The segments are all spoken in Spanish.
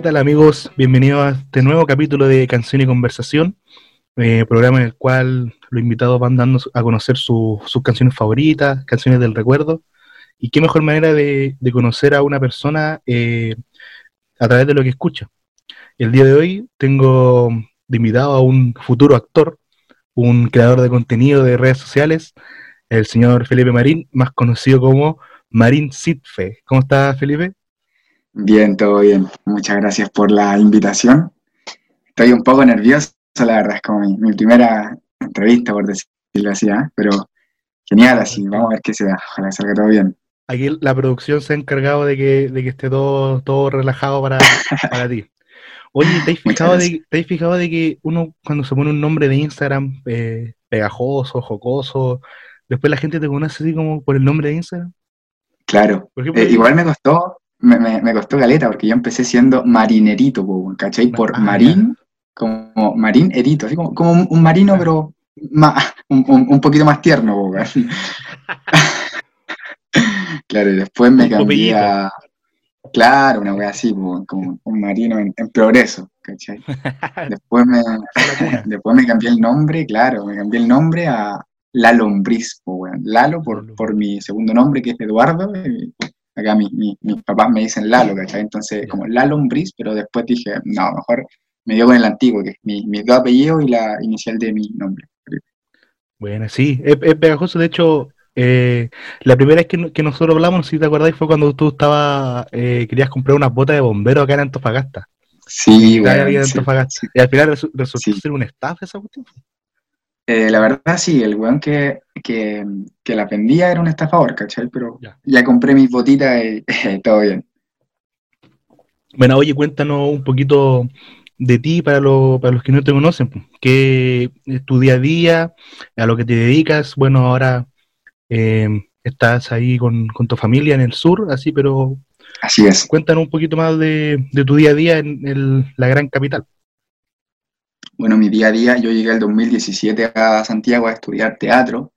¿Qué tal amigos? Bienvenidos a este nuevo capítulo de Canción y Conversación, eh, programa en el cual los invitados van dando a conocer sus canciones favoritas, canciones del recuerdo, y qué mejor manera de, conocer a una persona eh, a través de lo que escucha. El día de hoy tengo de invitado a un futuro actor, un creador de contenido de redes sociales, el señor Felipe Marín, más conocido como Marín Sitfe. ¿Cómo está Felipe? Bien, todo bien. Muchas gracias por la invitación. Estoy un poco nervioso, la verdad, es como mi, primera entrevista, por decirlo así, ¿eh? pero genial, así, vamos a ver qué se da, ojalá salga todo bien. Aquí la producción se ha encargado de que, de que esté todo, todo relajado para, para ti. Oye, ¿te has, fijado de, ¿te has fijado de que uno cuando se pone un nombre de Instagram eh, pegajoso, jocoso, después la gente te conoce así como por el nombre de Instagram? Claro, eh, igual me costó, me, me, costó galeta porque yo empecé siendo marinerito, ¿cachai? Por ah, marín, como marín erito, así como, como un marino, pero un, un, poquito más tierno, claro, y después me cambié a... Claro, una wea así, como un marino en, progreso, ¿cachai? Después me, después me cambié el nombre, claro, me cambié el nombre a Lalo Lombriz, Lalo por, por mi segundo nombre, que es Eduardo, acá mis papás me dicen Lalo, ¿cachai? Entonces, como Lalo Lombriz, pero después dije, no, mejor me dio con el antiguo, que es mi, mi dos apellidos y la inicial de mi nombre. Bueno, sí, es, pegajoso, de hecho, eh, la primera vez que, nosotros hablamos, si te acordáis, fue cuando tú estabas, eh, querías comprar unas botas de bombero acá en Antofagasta. Sí, bueno, Y al final resultó ser un staff esa cuestión. Eh, la verdad sí, el weón que, la vendía era un estafador, ¿cachai? Pero ya, compré mis botitas y todo bien. Bueno, oye, cuéntanos un poquito de ti para, para los que no te conocen. ¿Qué es tu día a día? ¿A lo que te dedicas? Bueno, ahora eh, estás ahí con, tu familia en el sur, así, pero... Así es. Cuéntanos un poquito más de, tu día a día en la gran capital. Bueno, mi día a día, yo llegué el 2017 a Santiago a estudiar teatro.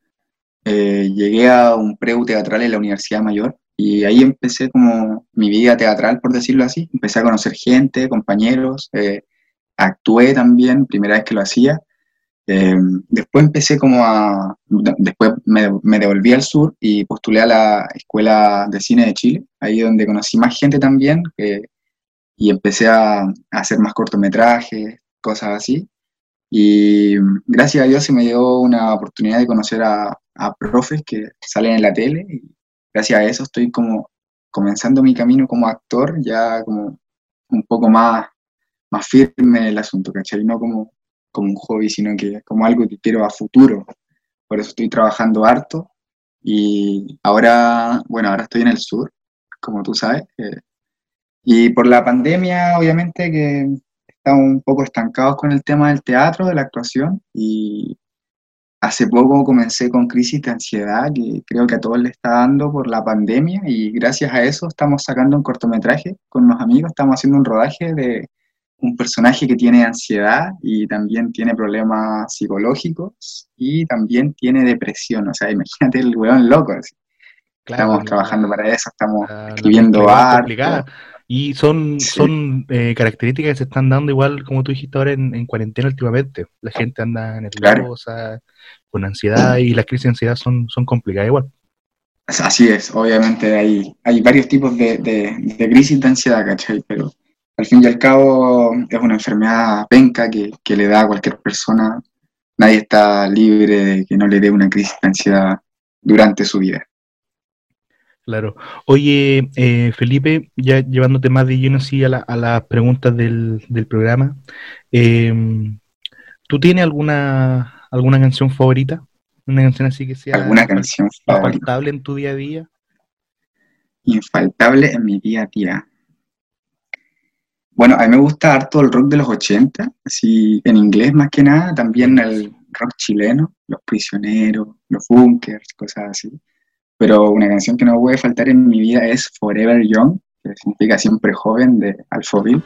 Eh, llegué a un preu teatral en la Universidad Mayor y ahí empecé como mi vida teatral, por decirlo así. Empecé a conocer gente, compañeros, eh, actué también, primera vez que lo hacía. Eh, después empecé como a, después me, me, devolví al sur y postulé a la Escuela de Cine de Chile, ahí donde conocí más gente también y empecé a, a, hacer más cortometrajes, cosas así. Y gracias a Dios se me dio una oportunidad de conocer a, profes que salen en la tele y gracias a eso estoy como comenzando mi camino como actor, ya como un poco más, más firme el asunto, ¿cachai? No como, como un hobby, sino que como algo que quiero a futuro. Por eso estoy trabajando harto y ahora, bueno, ahora estoy en el sur, como tú sabes. Eh, y por la pandemia, obviamente que un poco estancados con el tema del teatro, de la actuación, y hace poco comencé con crisis de ansiedad, que creo que a todos le está dando por la pandemia, y gracias a eso estamos sacando un cortometraje con unos amigos, estamos haciendo un rodaje de un personaje que tiene ansiedad y también tiene problemas psicológicos y también tiene depresión, o sea, imagínate el weón loco. Estamos trabajando para eso, estamos escribiendo arte. Y son, son eh, características que se están dando igual, como tú dijiste ahora, en, cuarentena últimamente. La gente anda nerviosa, con ansiedad, y las crisis de ansiedad son, son complicadas igual. Así es, obviamente hay, hay varios tipos de, de, crisis de ansiedad, ¿cachai? Pero al fin y al cabo es una enfermedad penca que, que le da a cualquier persona. Nadie está libre de que no le dé una crisis de ansiedad durante su vida. Claro. Oye, eh, Felipe, ya llevándote más de lleno así a, las preguntas del, programa, em, ¿tú tienes alguna, alguna canción favorita? Una canción así que sea ¿Alguna canción infaltable en tu día a día. Infaltable en mi día a día. Bueno, a mí me gusta harto el rock de los 80, así en inglés más que nada, también el rock chileno, Los Prisioneros, Los Bunkers, cosas así pero una canción que no puede faltar en mi vida es Forever Young, que significa siempre joven de Alphaville.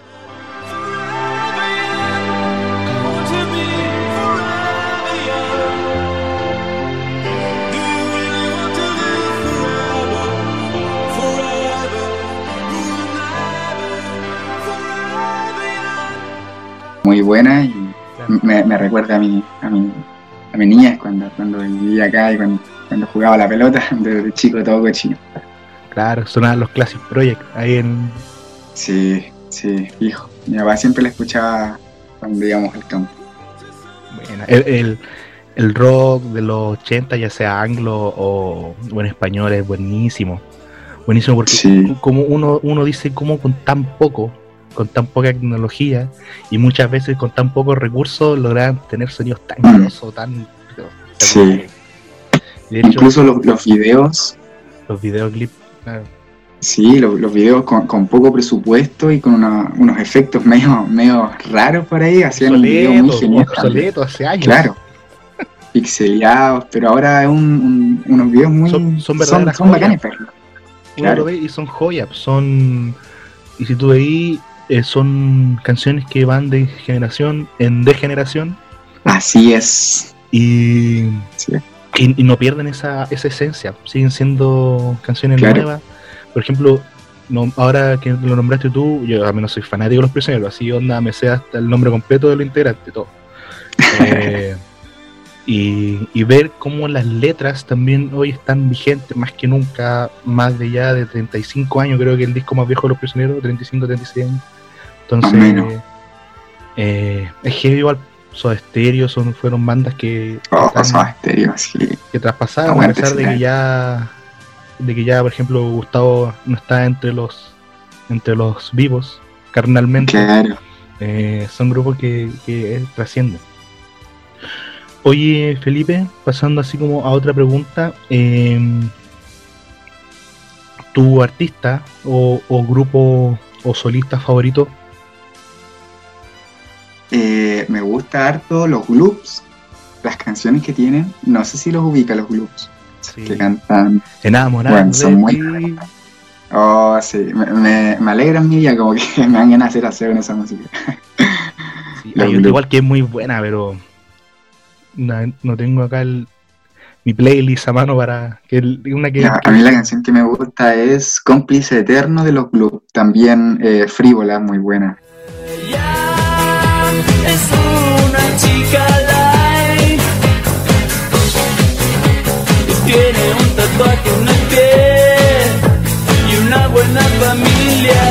muy buena y me, recuerda a mi, a mi, a mi niña cuando, cuando vivía acá y cuando, jugaba la pelota, desde chico todo cochino. Claro, sonaban los Classic Project ahí en... Sí, sí, hijo. Mi papá siempre la escuchaba cuando íbamos al campo. Bueno, el, el, rock de los 80, ya sea anglo o, en español, es buenísimo. Buenísimo porque como uno, uno dice como con tan poco con tan poca tecnología y muchas veces con tan pocos recursos logran tener sonidos tan grosos, tan... Sí. Incluso los, los, videos. Los videoclips. Sí, los, los videos con, con, poco presupuesto y con unos efectos medio, medio raros por ahí, hacían un video muy genial. hace años. Claro. Pixeleados, pero ahora es un, unos videos muy. Son, son, son, son bacanes, Claro. y son joyas, son. Y si tú veis, eh, son canciones que van de generación en degeneración. Así es. Y, y, no pierden esa, esa esencia, siguen siendo canciones nuevas. Por ejemplo, no, ahora que lo nombraste tú, yo a menos soy fanático de los prisioneros, así onda me sé hasta el nombre completo de lo integrante, todo. Eh, y, ver cómo las letras también hoy están vigentes más que nunca, más de ya de 35 años, creo que el disco más viejo de los prisioneros, 35, 36 años. Entonces, eh, es que igual Soda Stereo son, fueron bandas que, oh, que, que traspasaron, a pesar de que ya, de que ya, por ejemplo, Gustavo no está entre los, entre los vivos, carnalmente. Eh, son grupos que, que trascienden. Oye, Felipe, pasando así como a otra pregunta, em, ¿tu artista o, o, grupo o solista favorito gusta harto los gloops, las canciones que tienen, no sé si los ubica los gloops, que cantan. Enamorado. son muy. Oh, sí, me, me, alegran mi día, como que me ganas de hacer hacer en esa música. igual que es muy buena, pero no, tengo acá el, mi playlist a mano para que una que, A mí la canción que me gusta es Cómplice Eterno de los Gloops, también eh, frívola, muy buena chica light. Tiene un tatuaje en el pie y una buena familia.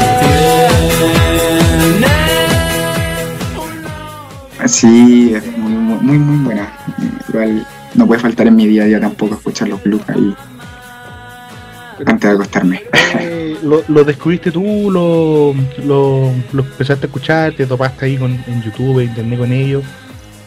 Sí, es muy, muy, muy buena. Igual no puede faltar en mi día a día tampoco escuchar los blues ahí antes de acostarme. Eh, lo, descubriste tú? Lo, lo, empezaste a escuchar? ¿Te topaste ahí con, en YouTube, internet con ellos?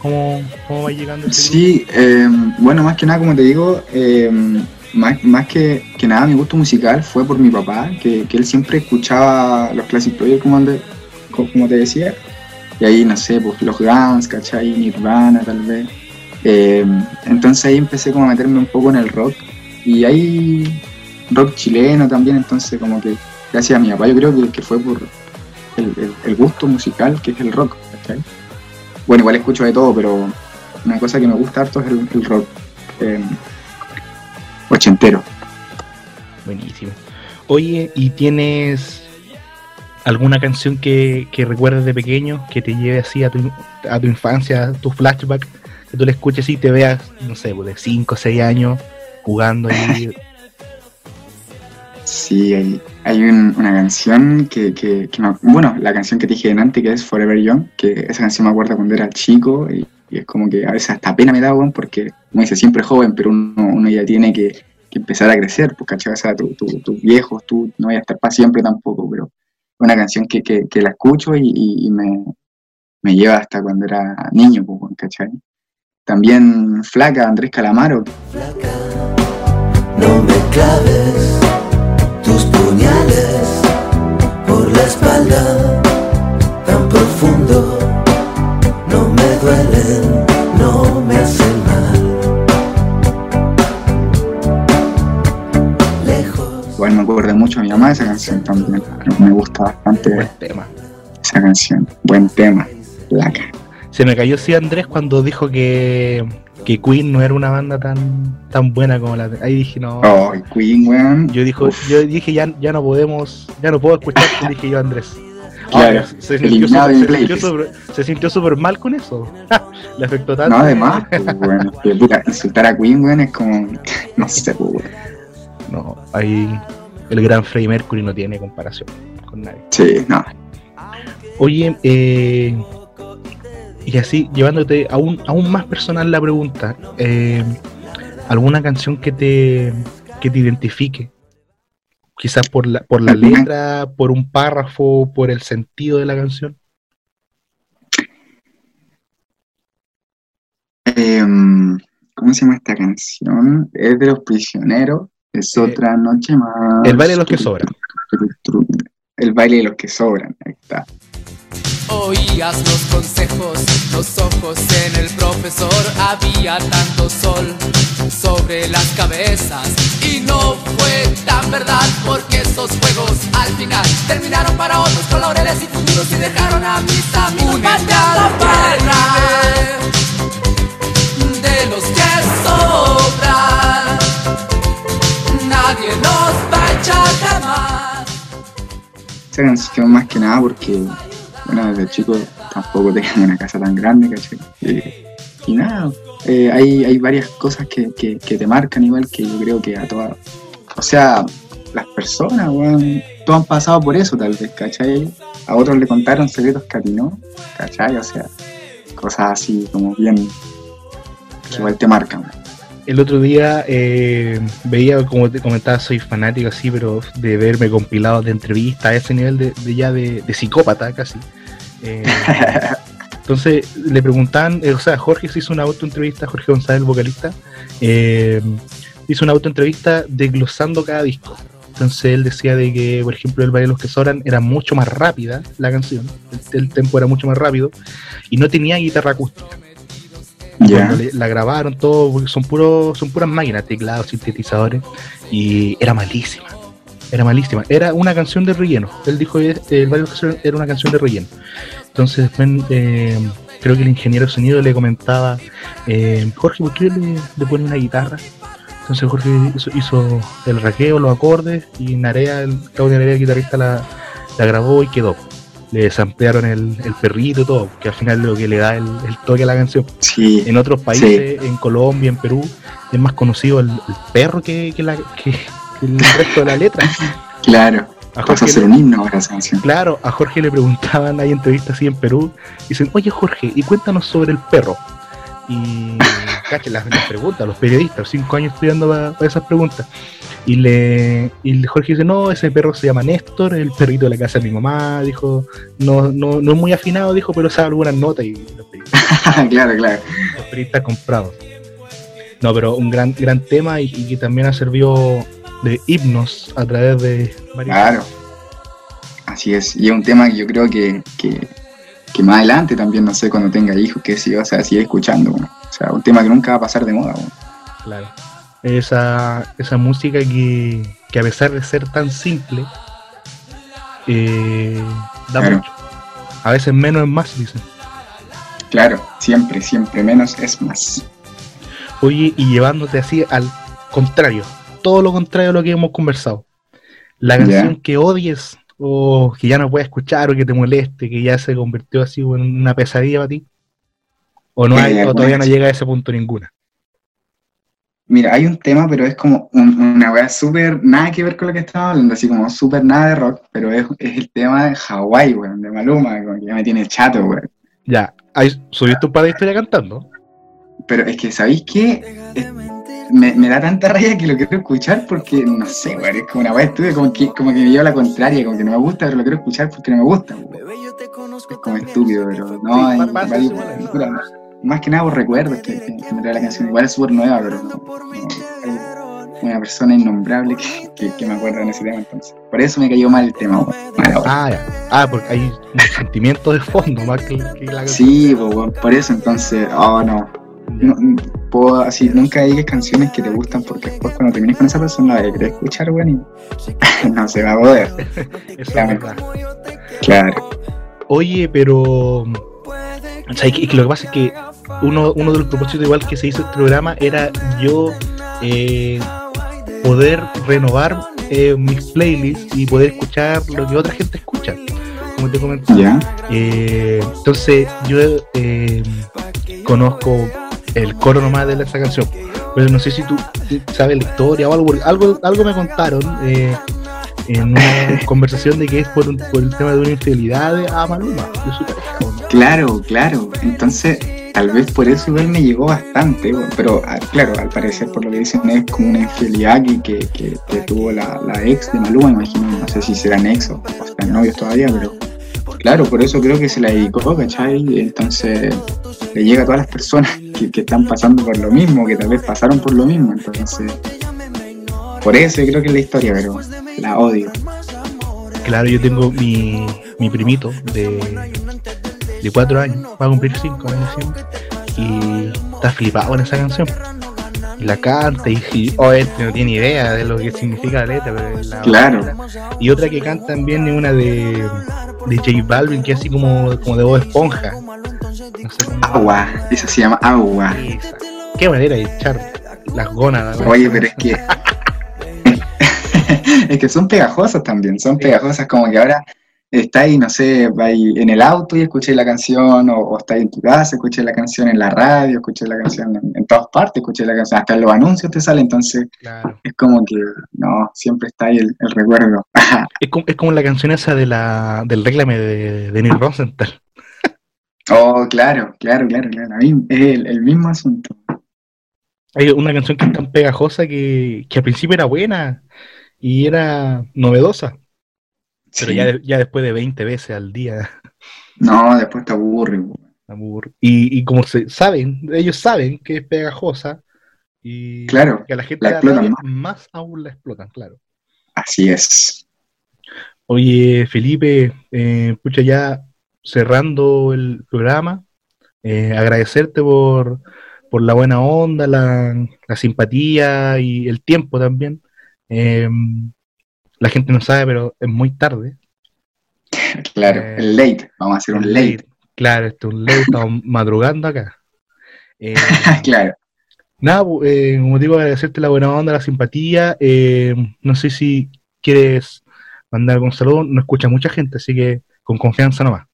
¿Cómo, cómo va llegando? Este sí, em, bueno, más que nada, como te digo, em, más, más que, que, nada mi gusto musical fue por mi papá, que, que él siempre escuchaba los Classic Project, como, como te decía, y ahí, no sé, pues los Guns, ¿cachai? Nirvana, tal vez. Em, entonces ahí empecé como a meterme un poco en el rock, y ahí rock chileno también, entonces como que gracias a mi papá yo creo que, fue por el, gusto musical que es el rock. Bueno, igual escucho de todo, pero una cosa que me gusta harto es el, rock eh, ochentero. Buenísimo. Oye, ¿y tienes alguna canción que, que recuerdes de pequeño que te lleve así a tu, a tu infancia, a tu flashback, que tú le escuches y te veas, no sé, pues, de 5 o 6 años jugando ahí Sí, hay, una canción que, bueno, la canción que te dije antes, que es Forever Young, que esa canción me acuerdo cuando era chico y, es como que a veces hasta pena me da, porque, como dice, siempre joven, pero uno, ya tiene que, empezar a crecer, pues, ¿cachai? O sea, tus tu, viejos, tú no voy a estar para siempre tampoco, pero una canción que, la escucho y, me, lleva hasta cuando era niño, pues, ¿cachai? También Flaca, Andrés Calamaro. Flaca, esa canción. Buen tema. Se me cayó sí Andrés cuando dijo que que Queen no era una banda tan tan buena como la de... ahí dije no oh, Queen weón yo dijo yo dije ya ya no podemos ya no puedo escuchar dije yo Andrés Claro, se, sintió se se súper mal con eso. Le afectó tanto. No, además, pues, que, puta, insultar a Queen, weón, es como, no sé, pues. No, ahí el gran Freddie Mercury no tiene comparación con nadie. Sí, no. Oye, eh, y así, llevándote aún, aún más personal la pregunta, eh, ¿alguna canción que te, que te identifique? Quizás por la, por la letra, por un párrafo, por el sentido de la canción. Em, ¿Cómo se llama esta canción? Es de los prisioneros. Es Eh, otra noche más. El baile de los que sobran. El baile de los que sobran. Ahí está. Oías los consejos, los ojos en el profesor. Había tanto sol sobre las cabezas. Y no fue tan verdad porque esos juegos al final terminaron para otros con laureles y futuros y dejaron a mis amigos. Únete a la guerra de los que sobran. Nadie nos va a echar jamás. Esa canción más que nada porque, bueno, desde chico tampoco tenía una casa tan grande, ¿cachai? Eh, y nada, eh, hay, hay varias cosas que, que, te marcan igual que yo creo que a todas, o sea, las personas, weón, todos han pasado por eso tal vez, ¿cachai? A otros le contaron secretos que a ti no, ¿cachai? O sea, cosas así como bien, que igual te marcan. El otro día eh, veía, como te comentaba, soy fanático así, pero de verme compilados de entrevistas a ese nivel de, ya de psicópata casi. Eh, entonces le preguntaban, eh, o sea, Jorge se hizo una autoentrevista, Jorge González, el vocalista, eh, hizo una autoentrevista desglosando cada disco. Entonces él decía de que, por ejemplo, el baile de los que sobran era mucho más rápida la canción, el, el tempo era mucho más rápido y no tenía guitarra acústica le- la grabaron todo, porque son puros, son puras máquinas, teclados, sintetizadores, y era malísima. Era malísima. Era una canción de relleno. Él dijo que el Barrio Ocasión era una canción de relleno. Entonces después eh, creo que el ingeniero de sonido le comentaba, eh, Jorge, ¿por qué le, le pone una guitarra? Entonces Jorge hizo, hizo el raqueo, los acordes, y Narea, el Claudio Narea, el guitarrista, la, la grabó y quedó. Le desampliaron el, el perrito y todo, que al final es lo que le da el, el toque a la canción. sí, En otros países, en Colombia, en Perú, es más conocido el, el perro que, que la, que el resto de la letra. claro. A Pasa a Jorge ser le- un himno ahora esa canción. claro, a Jorge le preguntaban, hay entrevistas así en Perú, dicen, oye Jorge, y cuéntanos sobre el perro. Y caché las, las preguntas, los periodistas, cinco años estudiando para esas preguntas. Y le y Jorge dice, no, ese perro se llama Néstor, el perrito de la casa de mi mamá, dijo, no, no, no es muy afinado, dijo, pero sabe algunas notas y los periodistas claro, claro. los periodistas comprados. No, pero un gran, gran tema y, y que también ha servido de himnos a través de varios. Claro. Así es. Y es un tema que yo creo que, que, que más adelante también, no sé, cuando tenga hijos, que si vas a seguir escuchando. bueno. O sea, un tema que nunca va a pasar de moda. bueno. Claro. Esa, esa música que, que a pesar de ser tan simple, eh, da Claro. mucho. A veces menos es más, dicen. Claro, siempre, siempre menos es más. Oye, y llevándote así al contrario, todo lo contrario a lo que hemos conversado. La canción que odies o que ya no puedes escuchar o que te moleste, que ya se convirtió así en una pesadilla para ti. O no hay, o todavía no llega a ese punto ninguna. Mira, hay un tema, pero es como un- una weá súper, nada que ver con lo que estamos hablando, así como súper nada de rock, pero es, es el tema de Hawái, weón, de Maluma, como que ya me tiene chato, weón. Ya, subiste un par de historias cantando. Pero es que, ¿sabéis qué? Es- me, me da tanta raya que lo quiero escuchar porque, no sé, weón, es como una weá estúpida, como que, como que me lleva a la contraria, como que no me gusta, pero lo quiero escuchar porque no me gusta. Es como estúpido, pero no, hay varios- más que nada por recuerdos que, me trae la canción. Igual es súper nueva, pero no, no, hay una persona innombrable que, que, que me acuerda en ese tema, entonces. Por eso me cayó mal el tema, weá. Ah, ya. Ah, porque hay un sentimiento de fondo más que, que la canción. Sí, po, weón, por eso entonces, oh no. No, puedo así, nunca digas canciones que te gustan porque después cuando termines con esa persona la querés escuchar, weón, y no se va a poder. Eso es Claro. verdad. Claro, Oye, pero. lo que pasa es que uno, uno de los propósitos, igual que se hizo el programa, era yo eh, poder renovar eh, mis playlists y poder escuchar lo que otra gente escucha. como te comenté. Ya. Eh, entonces, yo eh, conozco el coro nomás de esa canción. Pero no sé si tú sabes la historia o algo. Algo, algo me contaron eh, en una conversación de que es por, un- por el tema de una infidelidad a Maluma. de su pareja, ¿o no? Claro, claro. Entonces, tal vez por eso igual me llegó bastante, pero ah, claro, al parecer por lo que dicen es como una infidelidad que, que, que- que tuvo la, la ex de Maluma, imagino, no sé si serán ex o, o serán novios todavía, pero claro, por eso creo que se la dedicó, ¿cachai? Entonces le llega a todas las personas que, que están pasando por lo mismo, que tal vez pasaron por lo mismo, entonces por eso creo que es la historia, pero la odio. Claro, yo tengo mi, mi primito de, de cuatro años, va a cumplir cinco en diciembre, y está flipado con esa canción. La canta y, y oh, este no tiene idea de lo que significa la letra, pero la Claro. Y otra que canta también es una de, de J Balvin, que es así como, como de voz esponja. Agua, esa se llama agua. Qué manera de echar las. ¿no? Oye, pero es que. es que son pegajosas también, son pegajosas como que ahora está ahí, no sé, va ahí en el auto y escuché la canción, o, o está ahí en tu casa, escuché la canción en la radio, escuché la canción en, en todas partes, escuché la canción, hasta en los anuncios te sale, entonces Claro. es como que, no, siempre está ahí el, el recuerdo. Es como, es como la canción esa de la, del réclame de, de Neil Rosenthal. Oh, claro, claro, claro, claro, es el, el mismo asunto. Hay una canción que es tan pegajosa que, que al principio era buena y era novedosa, pero ya, ya después de 20 veces al día. No, después te aburre. Y, y como se saben, ellos saben que es pegajosa y Claro, que a la gente la explotan más aún la explotan, claro. Así es. Oye, Felipe, eh, pucha, ya cerrando el programa, eh, agradecerte por, por la buena onda, la, la simpatía y el tiempo también. Eh, la gente no sabe, pero es muy tarde. Claro, Eh, el late, vamos a hacer un late. Claro, esto es un late, estamos madrugando acá. Eh, claro. Nada, bu- eh, como digo, agradecerte la buena onda, la simpatía. eh, no sé si quieres mandar algún saludo, no escucha mucha gente, así que con confianza nomás.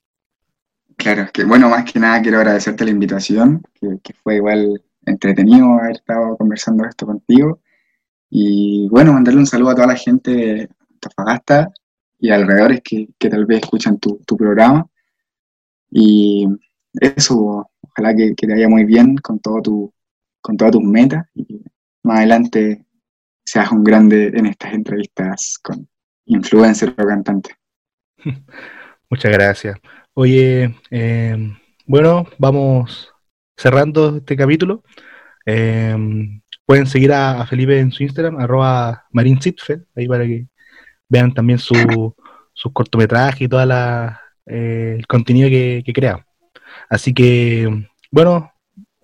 Claro, es que bueno, más que nada quiero agradecerte la invitación, que, fue igual entretenido haber estado conversando esto contigo. Y bueno, mandarle un saludo a toda la gente de Antofagasta y alrededores que, que tal vez escuchan tu, tu programa. Y eso, ojalá que, que te vaya muy bien con, todo tu, con todas tus metas y más adelante seas un grande en estas entrevistas con influencers o cantantes. Muchas gracias. Oye, eh, bueno, vamos cerrando este capítulo. Eh, pueden seguir a, Felipe en su Instagram, arroba marinsitfeld, ahí para que vean también su, sus cortometrajes y todo el contenido que, que crea. Así que, bueno,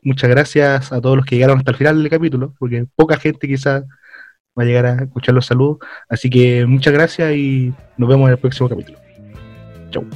muchas gracias a todos los que llegaron hasta el final del capítulo, porque poca gente quizás va a llegar a escuchar los saludos. Así que muchas gracias y nos vemos en el próximo capítulo. Chau.